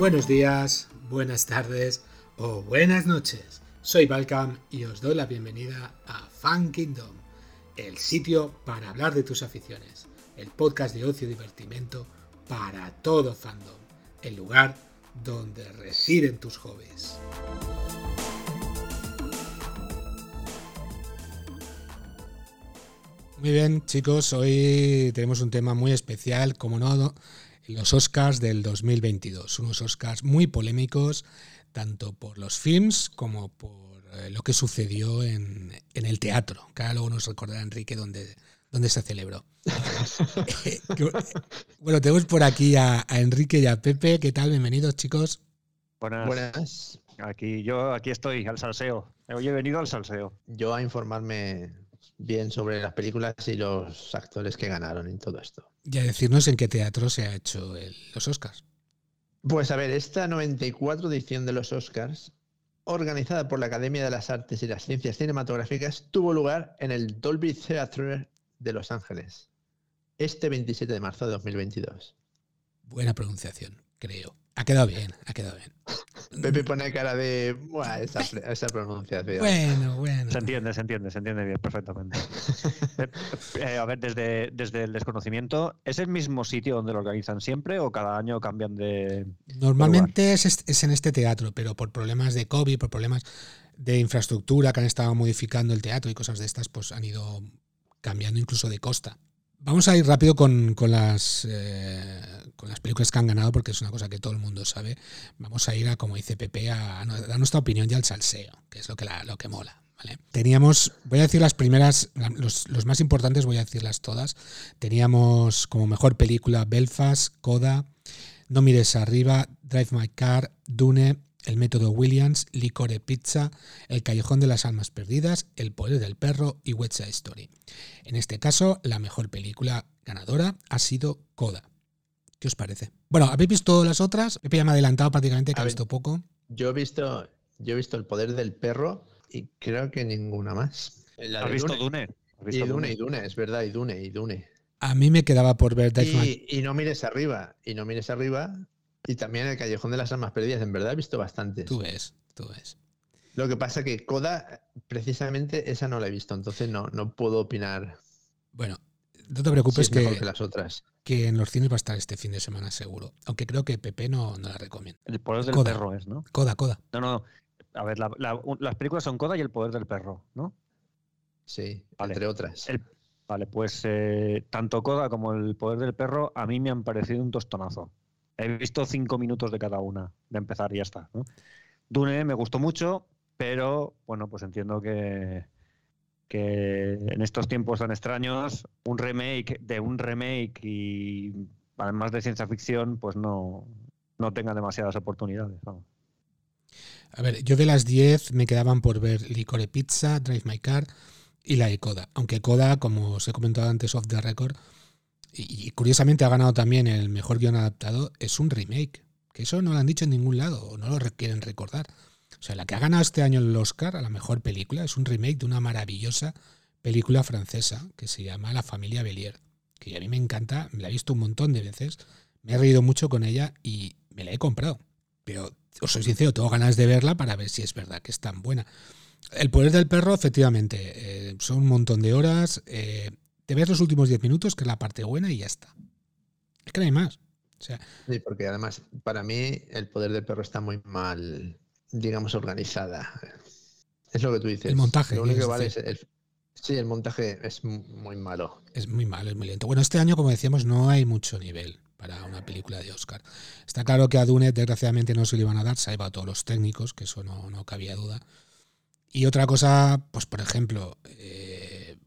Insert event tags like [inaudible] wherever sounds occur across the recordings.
Buenos días, buenas tardes o buenas noches. Soy Balcam y os doy la bienvenida a Fan Kingdom, el sitio para hablar de tus aficiones, el podcast de ocio y divertimento para todo fandom, el lugar donde residen tus hobbies. Muy bien, chicos, hoy tenemos un tema muy especial, como no, los Oscars del 2022. Unos Oscars muy polémicos, tanto por los films como por eh, lo que sucedió en, el teatro, que ahora luego nos recordará Enrique dónde, dónde se celebró. [laughs] bueno, tenemos por aquí a, Enrique y a Pepe. ¿Qué tal? Bienvenidos, chicos. Buenas. Buenas. Aquí, yo aquí estoy, al salseo. Hoy he venido al salseo. Yo a informarme bien sobre las películas y los actores que ganaron en todo esto. Y a decirnos en qué teatro se ha hecho los Oscars. Pues a ver, esta 94 edición de los Oscars, organizada por la Academia de las Artes y las Ciencias Cinematográficas, tuvo lugar en el Dolby Theatre de Los Ángeles, este 27 de marzo de 2022. Buena pronunciación, creo. Ha quedado bien, ha quedado bien. Pepe pone cara de esa, esa, pronunciación. Bueno, bueno. Se entiende, se entiende, se entiende bien, perfectamente. [laughs] Eh, eh, a ver, desde, desde el desconocimiento, ¿es el mismo sitio donde lo organizan siempre o cada año cambian de. Normalmente es, es, en este teatro, pero por problemas de COVID, por problemas de infraestructura que han estado modificando el teatro y cosas de estas, pues han ido cambiando incluso de costa. Vamos a ir rápido con, las, eh, con las películas que han ganado, porque es una cosa que todo el mundo sabe. Vamos a ir a, como dice Pepe, a, dar nuestra opinión y al salseo, que es lo que, lo que mola. Teníamos, voy a decir las primeras, los, los, más importantes, voy a decirlas todas. Teníamos como mejor película Belfast, Coda, No mires arriba, Drive My Car, Dune, el método Williams, Licore Pizza, El Callejón de las Almas Perdidas, El Poder del Perro y West Side Story. En este caso, la mejor película ganadora ha sido Coda. ¿Qué os parece? Bueno, ¿habéis visto las otras? Pepe ya me ha adelantado prácticamente que ha visto poco. Yo he visto, yo he visto El Poder del Perro y creo que ninguna más. ¿Has visto Dune? y Dune, y Dune, es verdad, y Dune, y Dune. A mí me quedaba por ver y, y no mires arriba, y no mires arriba, y también el Callejón de las Almas Perdidas, en verdad he visto bastantes. Tú ves, tú ves. Lo que pasa que Coda, precisamente esa no la he visto, entonces no, no puedo opinar. Bueno, no te preocupes que, que, las otras. que en los cines va a estar este fin de semana seguro. Aunque creo que Pepe no, no la recomienda. El poder del perro es, ¿no? Coda, Coda. No, no, A ver, las películas son Coda y el poder del perro, ¿no? Sí, entre otras. vale, pues eh, tanto Coda como el poder del perro a mí me han parecido un tostonazo. He visto cinco minutos de cada una, de empezar y ya está. Dune me gustó mucho, pero bueno, pues entiendo que, en estos tiempos tan extraños, un remake de un remake y además de ciencia ficción, pues no, no tenga demasiadas oportunidades. A ver, yo de las 10 me quedaban por ver Licore Pizza, Drive My Car y la de Coda. Aunque Coda, como os he comentado antes off the record, y, curiosamente ha ganado también el mejor guion adaptado, es un remake. Que eso no lo han dicho en ningún lado, o no lo quieren recordar. O sea, la que ha ganado este año el Oscar a la mejor película es un remake de una maravillosa película francesa que se llama La familia Bellier. Que a mí me encanta, me la he visto un montón de veces, me he reído mucho con ella y me la he comprado. Pero os soy sincero, tengo ganas de verla para ver si es verdad que es tan buena. El poder del perro, efectivamente, eh, son un montón de horas. Eh, te ves los últimos 10 minutos, que es la parte buena, y ya está. Es que no hay más. sí, porque además, para mí, el poder del perro está muy mal, digamos, organizada. Es lo que tú dices. El montaje. Lo único que vale es el, sí, el montaje es muy malo. Es muy malo, es muy lento. Bueno, este año, como decíamos, no hay mucho nivel para una película de Oscar. Está claro que a Dune, desgraciadamente, no se le iban a dar, se ha a todos los técnicos, que eso no, no cabía duda. Y otra cosa, pues por ejemplo, eh,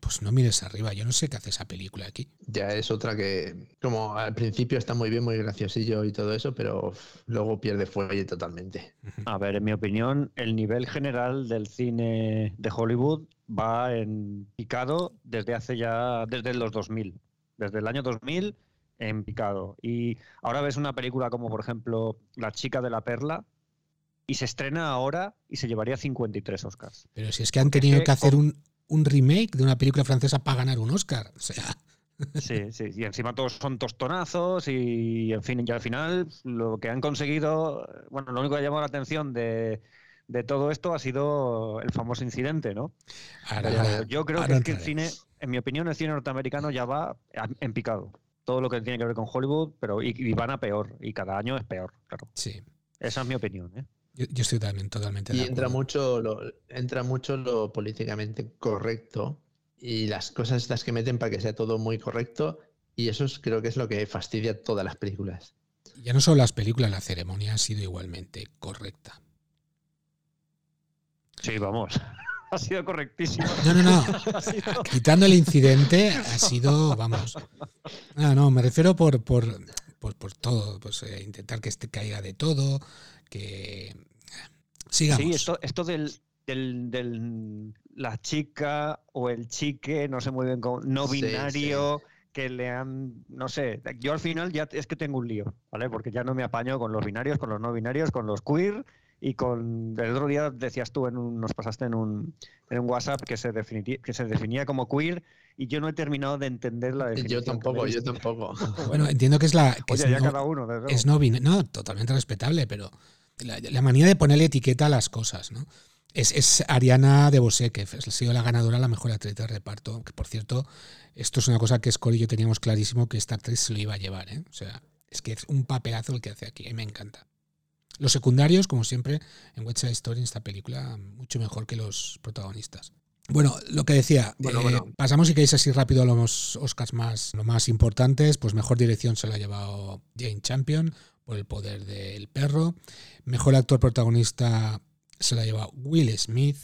pues no mires arriba. Yo no sé qué hace esa película aquí. Ya es otra que, como al principio está muy bien, muy graciosillo y todo eso, pero luego pierde fuelle totalmente. A ver, en mi opinión, el nivel general del cine de Hollywood va en picado desde hace ya, desde los 2000. Desde el año 2000 en picado. Y ahora ves una película como, por ejemplo, La chica de la perla, y se estrena ahora y se llevaría 53 Oscars. Pero si es que han tenido que hacer un, un remake de una película francesa para ganar un Oscar. O sea, Sí, sí, y encima todos son tostonazos y, en fin, ya al final lo que han conseguido, bueno, lo único que ha llamado la atención de, de todo esto ha sido el famoso incidente, ¿no? yo creo que, es que el cine, en mi opinión, el cine norteamericano ya va en picado. Todo lo que tiene que ver con Hollywood, pero y, van a peor, y cada año es peor, claro. Sí. Esa es mi opinión, ¿eh? Yo, estoy también totalmente y entra mucho lo, entra mucho lo políticamente correcto y las cosas estas que meten para que sea todo muy correcto y eso creo que es lo que fastidia todas las películas. Ya no solo las películas, la ceremonia ha sido igualmente correcta. Sí, vamos. [laughs] Ha sido correctísimo. No, no, no. [laughs] [laughs] Quitando el incidente, ha sido, vamos. No, no, me refiero por, por, por, todo. Pues eh, intentar que este caiga de todo, que. Sigamos. Sí, esto, esto del, del, del, la chica o el chique, no sé muy bien cómo, no binario. que le han, no sé, yo al final ya es que tengo un lío, ¿vale? Porque ya no me apaño con los binarios, con los no binarios, con los queer y con el otro día decías tú, en un, nos pasaste en un, en un WhatsApp que se, que se definía como queer y yo no he terminado de entender la definición. Yo tampoco, yo [laughs] tampoco. Bueno, entiendo que es la... Que es ya no, cada uno. Es no, no, totalmente respetable, pero la, manía de ponerle etiqueta a las cosas, ¿no? Es, es Ariana de Bosé, que ha sido la ganadora, la mejor actriz de reparto. Que por cierto, esto es una cosa que Scully y yo teníamos clarísimo que esta actriz se lo iba a llevar, ¿eh? O sea, es que es un papelazo el que hace aquí, y me encanta. Los secundarios, como siempre, en West Side Story, en esta película, mucho mejor que los protagonistas. Bueno, lo que decía, eh, pasamos si queréis así rápido a los Oscars más, lo más importantes. Pues mejor dirección se lo ha llevado Jane Champion por El poder del perro. Mejor actor protagonista se lo ha llevado Will Smith.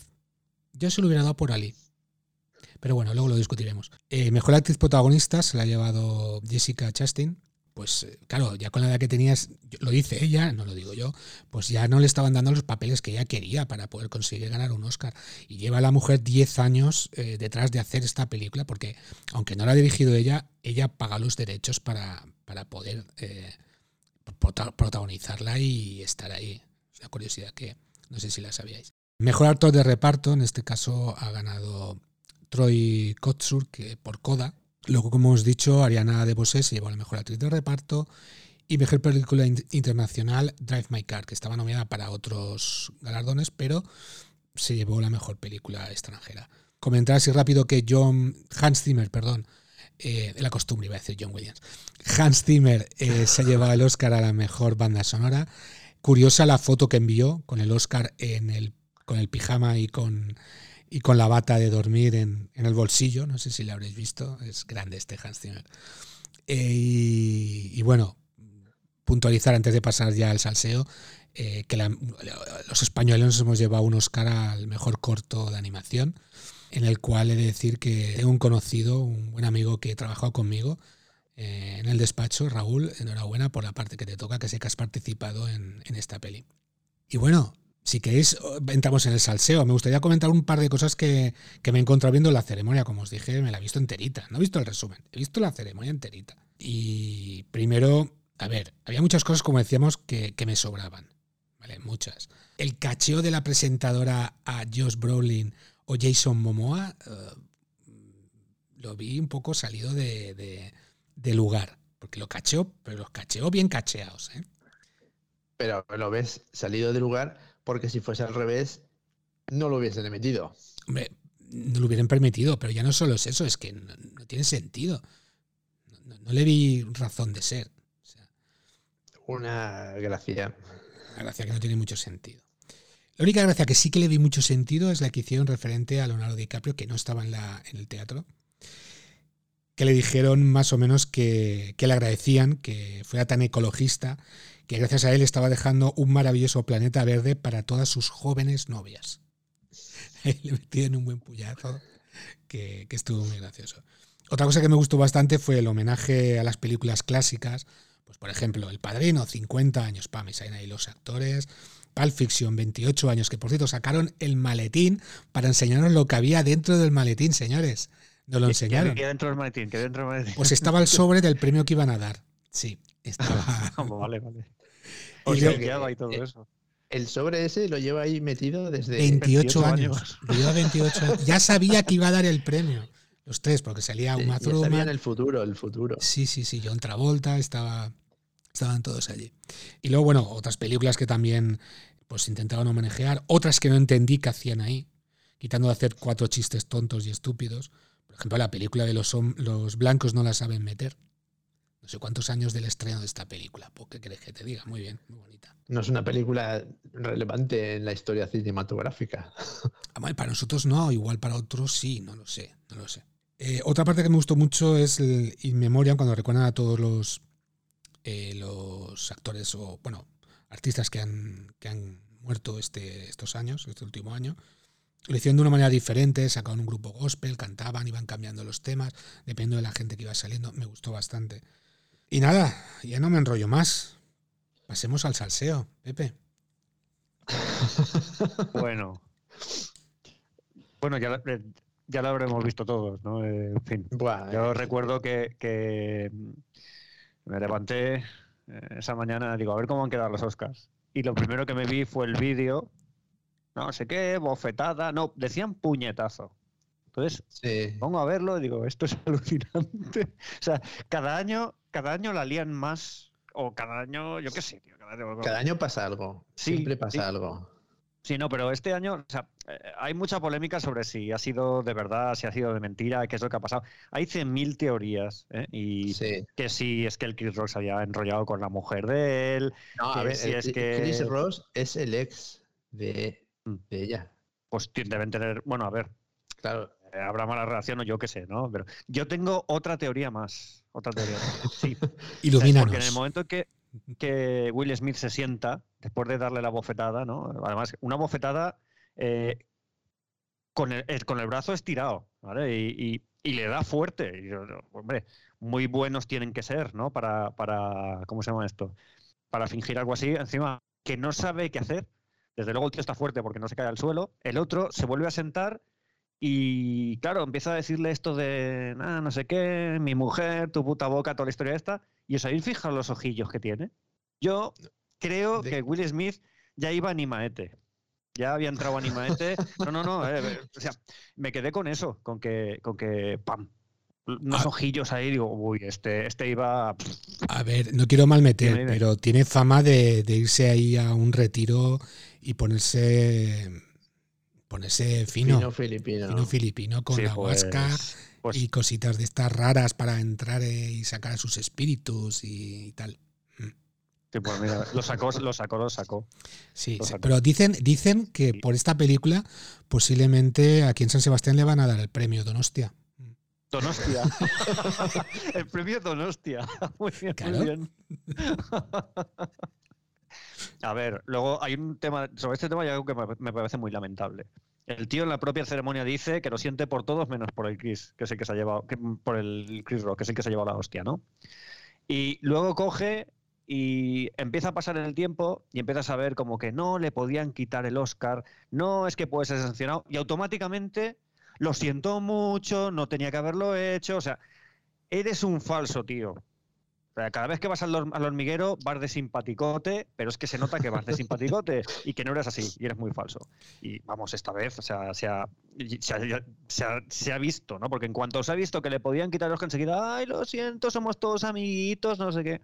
Yo se lo hubiera dado por Ali. Pero bueno, luego lo discutiremos. Eh, mejor actriz protagonista se la ha llevado Jessica Chastain pues eh, claro, ya con la edad que tenías, lo dice ella, no lo digo yo, pues ya no le estaban dando los papeles que ella quería para poder conseguir ganar un Oscar. Y lleva la mujer 10 años eh, detrás de hacer esta película, porque aunque no la ha dirigido ella, ella paga los derechos para, para poder protagonizarla y estar ahí. Es una curiosidad que no sé si la sabíais. Mejor actor de reparto, en este caso ha ganado Troy Kotsur, que por Coda, Luego, como hemos dicho, Ariana DeBose se llevó la mejor actriz de reparto y mejor película internacional Drive My Car, que estaba nominada para otros galardones, pero se llevó la mejor película extranjera. Comentar así rápido que John Hans Zimmer, perdón, eh, la costumbre iba a decir John Williams. Hans Zimmer eh, se ha llevado el Oscar a la mejor banda sonora. Curiosa la foto que envió con el Oscar en el, con el pijama y con y con la bata de dormir en, el bolsillo. No sé si lo habréis visto. Es grande este Hans Zimmer. Eh, y, bueno, puntualizar antes de pasar ya al salseo, eh, que los españoles nos hemos llevado un Oscar al mejor corto de animación, en el cual he de decir que tengo un conocido, un buen amigo que ha trabajado conmigo eh, en el despacho, Raúl, enhorabuena por la parte que te toca, que sé que has participado en, esta peli. Y bueno, si queréis, entramos en el salseo. Me gustaría comentar un par de cosas que, me he encontrado viendo en la ceremonia. Como os dije, me la he visto enterita. No he visto el resumen, he visto la ceremonia enterita. Y primero, a ver, había muchas cosas, como decíamos, que, me sobraban. ¿Vale? Muchas. El cacheo de la presentadora a Josh Brolin o Jason Momoa eh, lo vi un poco salido de, lugar. Porque lo cacheó, pero los cacheó bien cacheados. ¿eh? Pero lo ves salido de lugar porque si fuese al revés, no lo hubiesen emitido. Hombre, no lo hubieran permitido, pero ya no solo es eso, es que no, tiene sentido. No, le vi razón de ser. una gracia. Una gracia que no tiene mucho sentido. La única gracia que sí que le vi mucho sentido es la que hicieron referente a Leonardo DiCaprio, que no estaba en, la, en el teatro, que le dijeron más o menos que, que le agradecían que fuera tan ecologista que gracias a él estaba dejando un maravilloso planeta verde para todas sus jóvenes novias. [laughs] Le metieron un buen puñazo que, estuvo muy gracioso. Otra cosa que me gustó bastante fue el homenaje a las películas clásicas. Pues por ejemplo, El Padrino, 50 años, Pam y los actores. Pulp Fiction, 28 años, que por cierto sacaron el maletín para enseñarnos lo que había dentro del maletín, señores. Nos lo enseñaron. ¿Qué dentro del maletín? ¿Qué dentro del maletín? Pues estaba el [laughs] sobre del premio que iban a dar. Sí, estaba. [laughs] vale, vale. Eh, el sobre ese lo lleva ahí metido desde 28, años. 28 Ya sabía que iba a dar el premio. Los tres, porque salía Sí, Uma ya sabían Thurman. el futuro, el futuro. Sí, sí, sí, John Travolta, estaba, estaban todos allí. Y luego, bueno, otras películas que también pues intentaban homenajear, otras que no entendí que hacían ahí, quitando de hacer cuatro chistes tontos y estúpidos. Por ejemplo, la película de los, los blancos no la saben meter. No sé cuántos años del estreno de esta película. ¿Por qué crees que te diga? Muy bien, muy bonita. No es una película relevante en la historia cinematográfica. [laughs] Para nosotros no, igual para otros sí, no lo sé, no lo sé. Eh, otra parte que me gustó mucho es el In Memoriam, cuando recuerdan a todos los, eh, los actores o, bueno, artistas que han, que han muerto este, estos años, este último año. Lo hicieron de una manera diferente, sacaban un grupo gospel, cantaban, iban cambiando los temas, dependiendo de la gente que iba saliendo. Me gustó bastante. Y nada, ya no me enrollo más. Pasemos al salseo, Pepe. [laughs] Bueno. Bueno, ya, la- eh, ya lo habremos visto todos, ¿no? Eh, en fin. Buah, Yo eh, recuerdo que, que, me levanté eh, esa mañana, digo, a ver cómo han quedado los Oscars. Y lo primero que me vi fue el vídeo, no sé qué, bofetada, no, decían puñetazo. Entonces sí. pongo a verlo y digo, esto es [laughs] alucinante. O sea, cada año, cada año la lían más, o cada año, yo qué sé, tío, cada año- Cada año pasa algo. Sí, Siempre pasa sí. algo. Sí, no, pero este año, o sea, eh, hay mucha polémica sobre si ha sido de verdad, si ha sido de mentira, qué es lo que ha pasado. Hay 100.000 teorías, ¿eh? Y Sí. que si es que el Chris Rock se había enrollado con la mujer de él, No, a ver, si el- es que- Chris Ross es el ex de, Mm. de ella. pues deben tener, bueno, a ver, Claro. eh, habrá mala relación o yo qué sé, ¿no? Pero yo tengo otra teoría más, otra teoría más. Sí, [laughs] Ilumínanos. porque en el momento que, que Will Smith se sienta, después de darle la bofetada, ¿no? Además, una bofetada eh, con, el, con el brazo estirado, ¿vale? Y, y- le da fuerte. Hombre, muy buenos tienen que ser, ¿no? Para, para, ¿cómo se llama esto? Para fingir algo así. Encima, que no sabe qué hacer. Desde luego el tío está fuerte porque no se cae al suelo. El otro se vuelve a sentar y, claro, empieza a decirle esto de, "Ah, no sé qué, mi mujer, tu puta boca, toda la historia esta. Y os habéis fijado los ojillos que tiene. Yo creo De- que Will Smith ya iba a Animaete. Ya había entrado a Animaete. No, no, no. eh, eh, o sea, me quedé con eso, con que, con que, pam, unos Ah. ojillos ahí. Digo, uy, este, este iba. A ver, no quiero mal meter, pero tiene fama de, de irse ahí a un retiro y ponerse ponerse fino, Fino filipino. fino filipino con sí, la pues, pues, y cositas de estas raras para entrar eh, y sacar a sus espíritus y, tal. sí, pues mira, lo sacó, lo sacó, lo sacó. Sí, Lo sí, sacó. pero dicen, dicen que por esta película posiblemente aquí en San Sebastián le van a dar el premio Donostia. Donostia. [laughs] [laughs] el premio Donostia. [laughs] Muy bien, Claro. muy bien. A ver, luego hay un tema, sobre este tema hay algo que me- parece muy lamentable. El tío en la propia ceremonia dice que lo siente por todos menos por el Chris, que es el que se ha llevado, por el Chris Rock, que es el que se ha llevado la hostia, ¿no? Y luego coge y empieza a pasar el tiempo y empieza a saber como que no le podían quitar el Oscar, no es que puede ser sancionado y automáticamente lo siento mucho, no tenía que haberlo hecho, o sea, eres un falso, tío. Cada vez que vas al, hor- al hormiguero vas de simpaticote, pero es que se nota que vas de simpaticote [laughs] y que no eres así y eres muy falso. Y vamos, esta vez, o sea, se ha, se ha- se ha- se ha visto, ¿no? Porque en cuanto se ha visto que le podían quitar los que enseguida, ay, lo siento, somos todos amiguitos, no sé qué.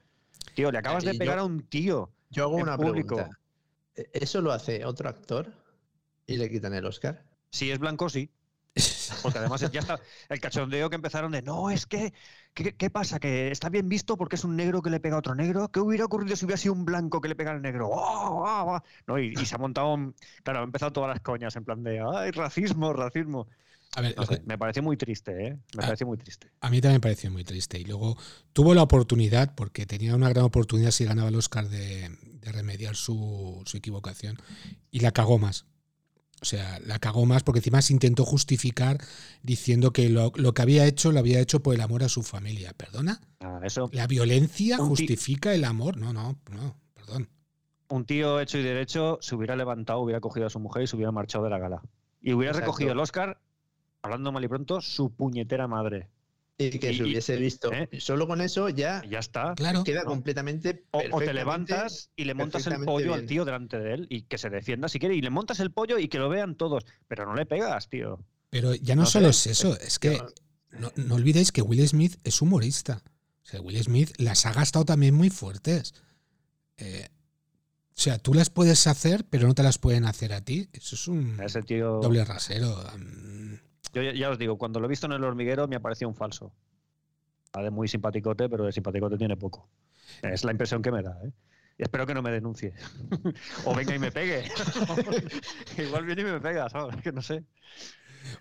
Tío, le acabas Y de yo- pegar a un tío. Yo hago en una público. pregunta. ¿E- ¿Eso lo hace otro actor y le quitan el Oscar? Si es blanco, sí. Porque además ya está el cachondeo que empezaron de no, es que, ¿qué, qué pasa? ¿Que está bien visto porque es un negro que le pega a otro negro? ¿Qué hubiera ocurrido si hubiera sido un blanco que le pega al negro? ¡Oh, oh, oh! ¿No? Y, y se ha montado, un- claro, han empezado todas las coñas en plan de ¡ay, racismo, racismo! A ver, No lo sé, que- me parece muy triste, ¿eh? Me Ah. parece muy triste. A mí también me pareció muy triste. Y luego tuvo la oportunidad, porque tenía una gran oportunidad si ganaba el Oscar de, de remediar su, su equivocación. Y la cagó más. O sea, la cagó más porque encima se intentó justificar diciendo que lo, lo que había hecho lo había hecho por el amor a su familia. ¿Perdona? Ah, eso, ¿La violencia justifica el amor? No, no, no, perdón. un tío hecho y derecho se hubiera levantado, hubiera cogido a su mujer y se hubiera marchado de la gala. Y hubiera Exacto. recogido el Oscar, hablando mal y pronto, su puñetera madre. Y que Y- se hubiese visto. ¿eh? Solo con eso ya ya está. Claro. queda ¿no? completamente. O, o te levantas y le montas el pollo al tío delante de él y que se defienda si quiere. Y le montas el pollo y que lo vean todos. Pero no le pegas, tío. Pero ya no, No solo sé, es eso, es que no, no olvidéis que Will Smith es humorista. O sea, Will Smith las ha gastado también muy fuertes. Eh, o sea, tú las puedes hacer, pero no te las pueden hacer a ti. Eso es un Ese tío. doble rasero. Mm, Yo ya, ya os digo, cuando lo he visto en el hormiguero me ha parecido un falso. Va de muy simpaticote, pero de simpaticote tiene poco. Es la impresión que me da, ¿eh? Y espero que no me denuncie. [laughs] o venga y me pegue. [laughs] Igual viene y me pega, ¿sabes? Que no sé.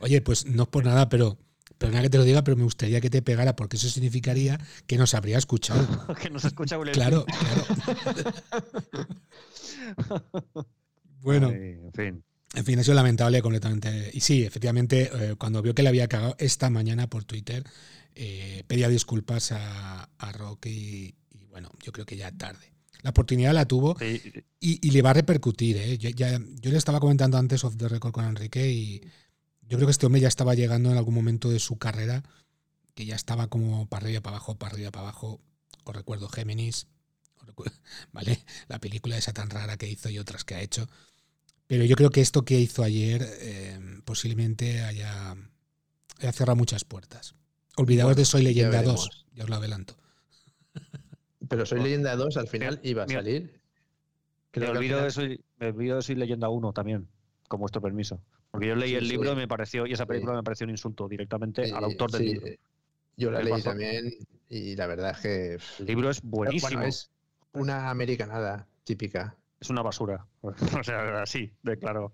Oye, pues no es por nada, pero perdona que te lo diga, pero me gustaría que te pegara, porque eso significaría que nos habría escuchado. [laughs] que no se escucha Will Smith. Claro, claro. Bueno, Ay, en fin. En fin, ha sido lamentable completamente. Y sí, efectivamente, eh, cuando vio que le había cagado esta mañana por Twitter, eh, pedía disculpas a, a Rock y, y bueno, yo creo que ya tarde. La oportunidad la tuvo Sí, y, y le va a repercutir. ¿eh? Yo, ya- yo le estaba comentando antes off the record con Enrique y yo creo que este hombre ya estaba llegando en algún momento de su carrera, que ya estaba como para arriba, para abajo, para arriba, para abajo. Os recuerdo Géminis, os recuerdo- [laughs] ¿vale? La película esa tan rara que hizo y otras que ha hecho. Pero yo creo que esto que hizo ayer eh, posiblemente haya, haya cerrado muchas puertas. Olvidaos Bueno, de Soy ya Leyenda veremos. 2, ya os lo adelanto. Pero Soy Bueno. Leyenda 2 al final iba a Mira, salir. Me Creo olvido, final- de soy, me olvido de Soy Leyenda 1 también, con vuestro permiso. Porque yo leí Sí, el sí. libro y me pareció, y esa Sí. película me pareció un insulto directamente al autor del sí, libro. Yo la ¿Qué leí pasó? también y la verdad es que El libro es buenísimo. bueno, es una americanada típica. Es una basura. [laughs] O sea, así, de claro.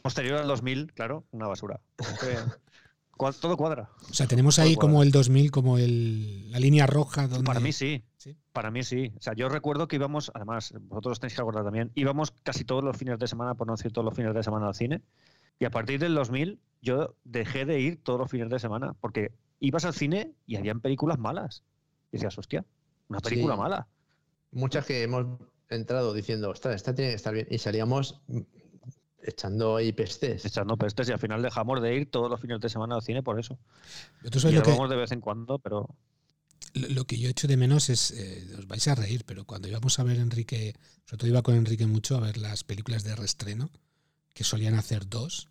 Posterior al 2000, claro, una basura. [laughs] Todo cuadra. O sea, tenemos ahí como el 2000, como el, la línea roja. Donde... Para mí sí. ¿Sí? Para mí sí. O sea, yo recuerdo que íbamos, además, vosotros os tenéis que acordar también, íbamos casi todos los fines de semana, por no decir todos los fines de semana al cine. Y a partir del 2000 yo dejé de ir todos los fines de semana porque ibas al cine y habían películas malas. Y decías, hostia, una película Sí. mala. Muchas que hemos entrado diciendo, ostras, esta tiene que estar bien. Y salíamos mm, echando ahí pestes. Echando pestes y al final dejamos de ir todos los fines de semana al cine por eso. Tú Y lo que, vamos de vez en cuando, pero lo que yo echo de menos es, eh, os vais a reír, pero cuando íbamos a ver Enrique, sobre todo iba con Enrique mucho a ver las películas de reestreno, que solían hacer dos,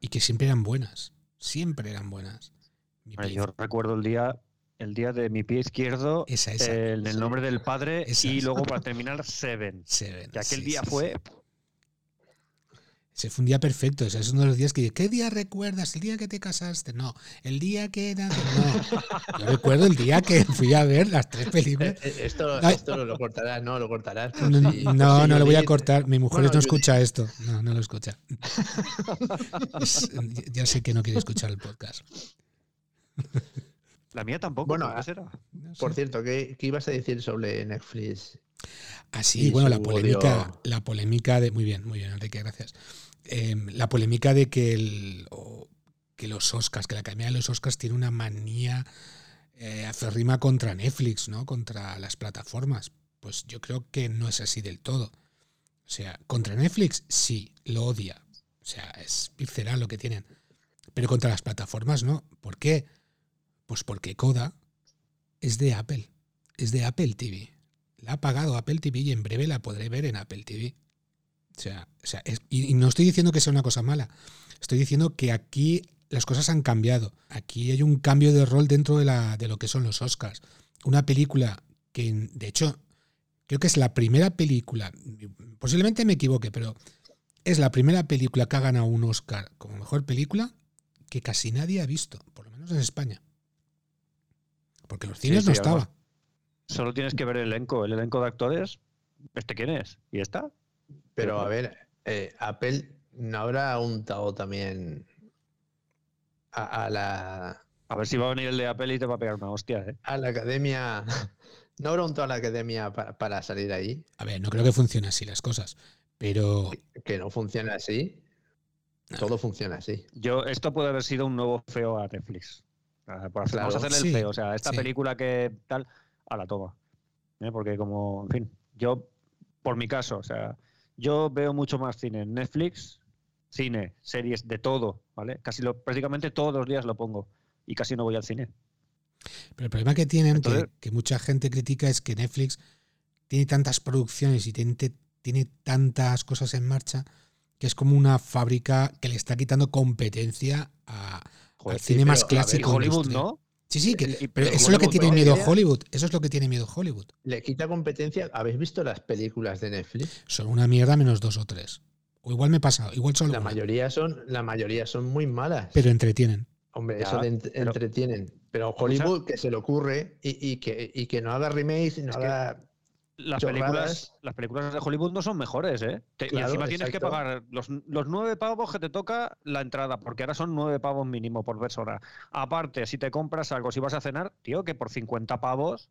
y que siempre eran buenas, siempre eran buenas. Mi yo recuerdo el día, el día de mi pie izquierdo, esa, esa, eh, en el nombre del padre Esa. y luego para terminar Seven. Seven, Que aquel sí, día sí, fue sí. Ese fue un día perfecto. ese es uno de los días que ¿qué día recuerdas? ¿El día que te casaste? No. ¿El día que nace? No. [laughs] Yo recuerdo el día que fui a ver las tres Eh, películas. eh, Esto, Ay. esto lo cortarás, no, lo cortarás. No, no, no lo voy a cortar. Mi mujer Bueno, no escucha esto. No, no lo escucha. [laughs] Es- ya sé que no quiere escuchar el podcast. La mía tampoco. Bueno, ¿por qué ah, será? No sé. Por cierto, ¿qué, qué ibas a decir sobre Netflix? Ah, sí, y bueno, la polémica, odio. la polémica de. Muy bien, muy bien, Enrique, gracias. Eh, la polémica de que, el, que los Oscars, que la Academia de los Oscars tiene una manía eh, aferrima contra Netflix, ¿no? Contra las plataformas. Pues yo creo que no es así del todo. O sea, contra Netflix sí, lo odia. O sea, es visceral lo que tienen. Pero contra las plataformas no. ¿Por qué? Pues porque Coda es de Apple. Es de Apple TV. La ha pagado Apple TV y en breve la podré ver en Apple TV. O sea, o sea es- y, no estoy diciendo que sea una cosa mala. Estoy diciendo que aquí las cosas han cambiado. Aquí hay un cambio de rol dentro de, la, de lo que son los Oscars. Una película que, de hecho, creo que es la primera película, posiblemente me equivoque, pero es la primera película que ha ganado un Oscar como mejor película que casi nadie ha visto, por lo menos en España. Porque los Sí, cines sí, no además- estaba. Solo tienes que ver el elenco. El elenco de actores, ¿este quién es? ¿Y está? Pero a ver, eh, Apple no habrá untado también a, a la, A ver si va a venir el de Apple y te va a pegar una hostia, ¿eh? a la academia. [laughs] ¿No habrá untado a la academia para, para salir ahí? A ver, no creo que funcione así las cosas. Pero Que no funciona así. Todo funciona así. Yo, esto puede haber sido un nuevo feo a Netflix. Por hacer- Vamos a hacerle Sí, el feo. O sea, esta sí. película que tal, a la toma. ¿Eh? Porque como, en fin, yo, por mi caso, o sea, yo veo mucho más cine en Netflix, cine, series, de todo, ¿vale? Casi lo, prácticamente todos los días lo pongo y casi no voy al cine. Pero el problema que tienen, que, mucha gente critica, es que Netflix tiene tantas producciones y tiene, tiene tantas cosas en marcha que es como una fábrica que le está quitando competencia a, Joder, al cine sí, más pero, a ver, clásico. Hollywood. ¿no? Sí, sí, que- pero pero eso es lo que tiene miedo Idea. Hollywood. Eso es lo que tiene miedo Hollywood. Le quita competencia. ¿Habéis visto las películas de Netflix? Son una mierda menos dos o tres. O igual me pasa, igual solo La una, mayoría son, la mayoría son muy malas. pero entretienen. Hombre, Ya, eso de ent- pero- entretienen. Pero Hollywood que se le ocurre y, y que, y que no haga remakes y no haga. Las Chorradas. películas, las películas de Hollywood no son mejores, ¿eh? Te- y encima tienes exacto. que pagar los, los nueve pavos que te toca la entrada, porque ahora son nueve pavos mínimo por persona. Aparte, si te compras algo, si vas a cenar, tío, que por 50 pavos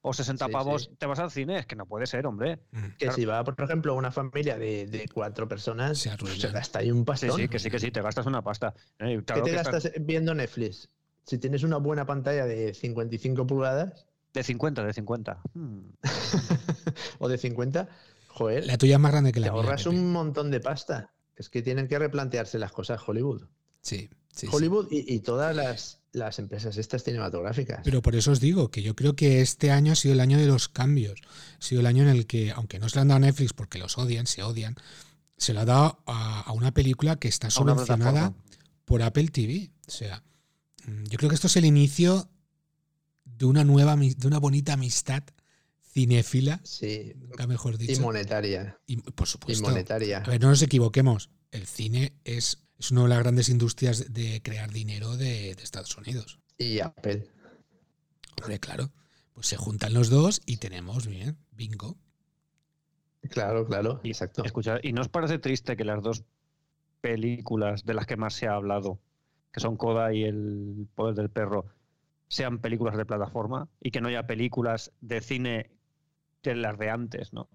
o 60 Sí, pavos sí. te vas al cine, es que no puede ser, hombre. Mm. Que Claro. si va, por ejemplo, una familia de, de cuatro personas, Se se, gasta ahí un Sí, pastón. sí, que sí, que sí, te gastas una pasta. Eh, ¿Qué te que gastas viendo Netflix? Si tienes una buena pantalla de 55 pulgadas De 50, de 50. Hmm. [laughs] o de 50, joder, La tuya es más grande que te la mía. ahorras Pepe. un montón de pasta. Es que tienen que replantearse las cosas Hollywood. Sí, sí, sí. Hollywood y, y todas las, las empresas estas cinematográficas. Pero por eso os digo que yo creo que este año ha sido el año de los cambios. Ha sido el año en el que, aunque no se lo han dado a Netflix porque los odian, se odian, se lo ha dado a, a una película que está subvencionada por Apple TV. O sea, mm, yo creo que esto es el inicio de una nueva, de una bonita amistad cinéfila, sí, nunca mejor y dicho. monetaria. Y, por Y supuesto. monetaria. A ver, no nos equivoquemos. El cine es, es una de las grandes industrias de crear dinero de, de Estados Unidos. Y Apple. Hombre, claro. Pues se juntan los dos y tenemos, bien, bingo. Claro, claro, Y, exacto. Escucha, ¿y no os parece triste que las dos películas de las que más se ha hablado, que son Coda y El Poder del Perro, sean películas de plataforma y que no haya películas de cine de las de antes, ¿no?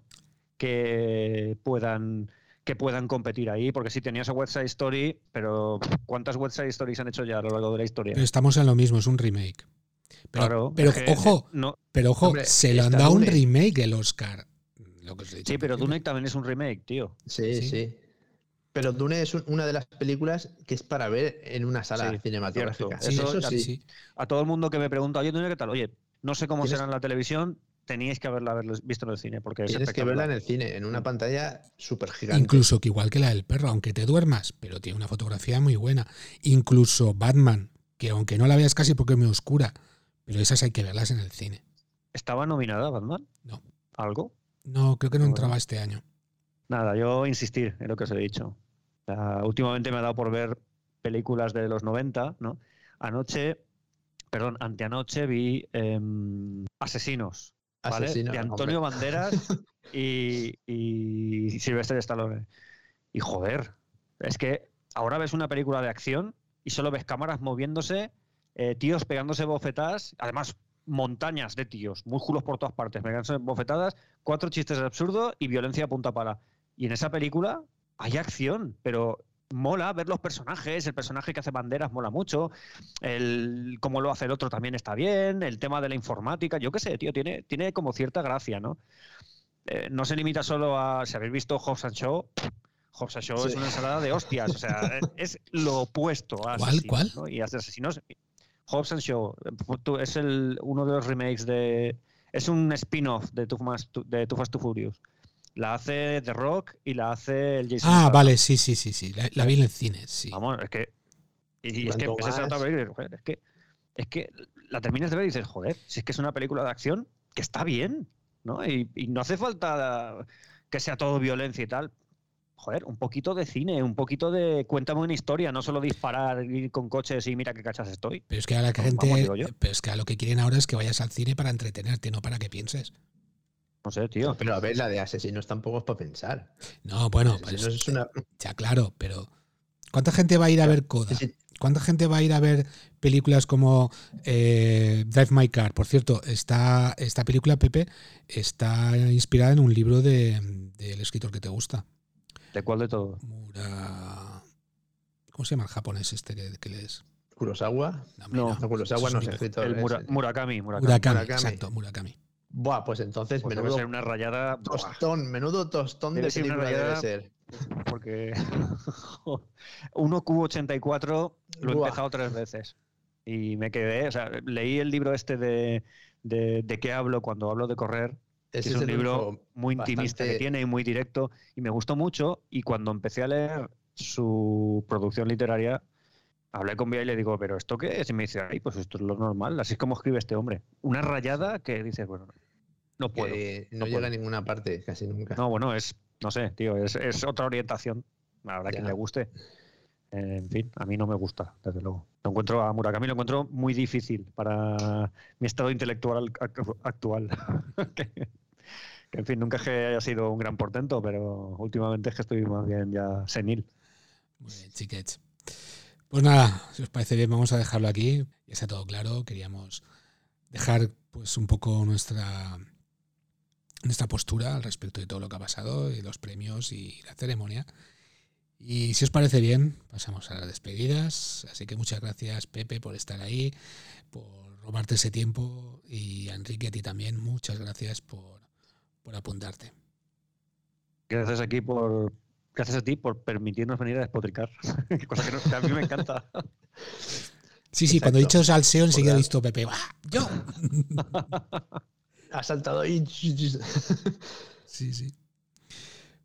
Que puedan que puedan competir ahí, porque si tenías a West Side Story, pero ¿cuántas West Side Stories han hecho ya a lo largo de la historia? Pero estamos en lo mismo, es un remake. Pero, claro, pero es que ojo, no, pero ojo, Hombre, se le han dado un remake el Oscar. Lo que os he dicho sí, pero. Dune también es un remake, tío. Sí, Sí. sí. Pero Dune es un- una de las películas que es para ver en una sala Sí, cinematográfica. Sí, Eso eso sí, sí. a todo el mundo que me pregunta, oye, Dune, ¿qué tal? Oye, no sé cómo será en la televisión, teníais que haberla visto en el cine, porque es Tienes que verla en el cine, en una pantalla súper gigante. Incluso que igual que la del perro, aunque te duermas, pero tiene una fotografía muy buena. Incluso Batman, que aunque no la veas casi porque es muy oscura, pero esas hay que verlas en el cine. ¿Estaba nominada Batman? No. ¿Algo? No, creo que no entraba este año. Nada, yo insistir en lo que os he dicho. O sea, últimamente me ha dado por ver películas de los 90, ¿no? Anoche, perdón, anteanoche vi em, Asesinos, ¿vale? Asesino, de hombre. Antonio Banderas [laughs] y, y Sylvester Stallone. Y joder, es que ahora ves una película de acción y solo ves cámaras moviéndose, eh, tíos pegándose bofetadas, además montañas de tíos, músculos por todas partes, pegándose bofetadas, cuatro chistes de absurdo y violencia a punta pala. Y en esa película hay acción, pero mola ver los personajes, el personaje que hace banderas mola mucho, el cómo lo hace el otro también está bien, el tema de la informática, yo qué sé, tío, tiene, tiene como cierta gracia, ¿no? Eh, no se limita solo a, si habéis visto Hobbs and Shaw, Hobbs and Shaw es Sí. una ensalada de hostias, o sea, es lo opuesto a ¿Cuál, cuál? ¿no? Y a asesinos, Hobbs and Shaw es el, uno de los remakes de, es un spin-off de Too Fast, de Too Fast, Too Furious. La hace The Rock y la hace el Jason Ah, Statham. vale, sí, sí, sí, sí. La, la vi en el cine, sí. Vamos, es que. Y, y es que es que. Es que la terminas de ver y dices, joder, si es que es una película de acción que está bien, ¿no? Y, y no hace falta que sea todo violencia y tal. Joder, un poquito de cine, un poquito de cuéntame una historia, no solo disparar, ir con coches y mira qué cachas estoy. Pero es que a la Vamos, gente, digo yo. pero es que a lo que quieren ahora es que vayas al cine para entretenerte, no para que pienses. No sé, tío. Pero a ver, la de asesinos tampoco es para pensar. No, bueno, pues, es una. ya claro, pero ¿cuánta gente va a ir a ver Coda? ¿Cuánta gente va a ir a ver películas como eh, Drive My Car? Por cierto, esta, esta película, Pepe, está inspirada en un libro de- del escritor que te gusta. ¿De cuál de todo? Mura... ¿Cómo se llama el japonés este que, que lees? Kurosawa. No, No, Kurosawa no es escritor. El Mura- Murakami, Murakami. Murakami, Murakami. exacto, Murakami. Buah, pues entonces Pues debe menudo ser una rayada. buah, tostón, menudo tostón Debe de ser película debe ser. porque [laughs] 1Q84 lo he Buah. empezado tres veces y me quedé, o sea, leí el libro este de, de, de qué hablo cuando hablo de correr, Ese es un libro muy intimista que tiene y muy directo y me gustó mucho y cuando empecé a leer su producción literaria Hablé con Vía y le digo, ¿pero esto qué es? Y me dice, ay, pues esto es lo normal, así es como escribe este hombre. Una rayada que dice, bueno, no puedo. Que no, no llega puedo. a ninguna parte, casi nunca. No, bueno, es, no sé, tío, es, es otra orientación. Habrá quien le guste. En fin, a mí no me gusta, desde luego. Lo encuentro a Murakami, lo encuentro muy difícil para mi estado intelectual ac- actual. [laughs] que, que, en fin, nunca es que haya sido un gran portento, pero últimamente es que estoy más bien ya senil. Muy bien, chiquets. Pues nada, si os parece bien, vamos a dejarlo aquí. Ya está todo claro. Queríamos dejar pues un poco nuestra nuestra postura al respecto de todo lo que ha pasado y los premios y la ceremonia. Y si os parece bien, pasamos a las despedidas. Así que muchas gracias, Pepe, por estar ahí, por robarte ese tiempo. Y a Enrique, a ti también, muchas gracias por, por apuntarte. Gracias aquí por. Gracias a ti por permitirnos venir a despotricar. [laughs] Cosa que, no- que a mí me encanta. Sí, sí, cuando he dicho salseo, enseguida he visto Pepe. ¡Ah, ¡Yo! Ha saltado ahí. Sí, sí.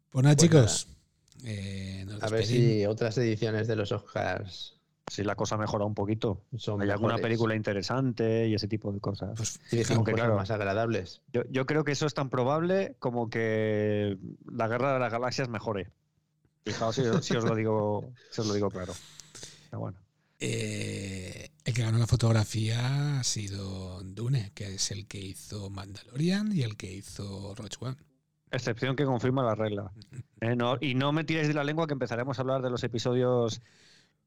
Pues nada, Pues chicos. eh, nos A ver si otras ediciones de los Oscars Si la cosa mejora un poquito. son Hay alguna película interesante y ese tipo de cosas. Pues Sí, cosas claro. más agradables. Yo, yo creo que eso es tan probable como que la guerra de las galaxias mejore. Fijaos si, si os lo digo, si os lo digo claro. Pero bueno. eh, el que ganó la fotografía ha sido Dune, que es el que hizo Mandalorian y el que hizo Rogue One. Excepción que confirma la regla. [laughs] Eh, no- y no me tiréis de la lengua que empezaremos a hablar de los episodios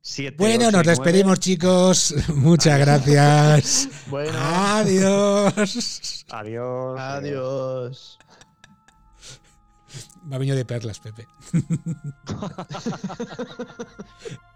7. Bueno, nos despedimos, chicos. [laughs] Muchas gracias. Bueno, Adiós. Adiós. adiós. Va venido de perlas, Pepe. [laughs]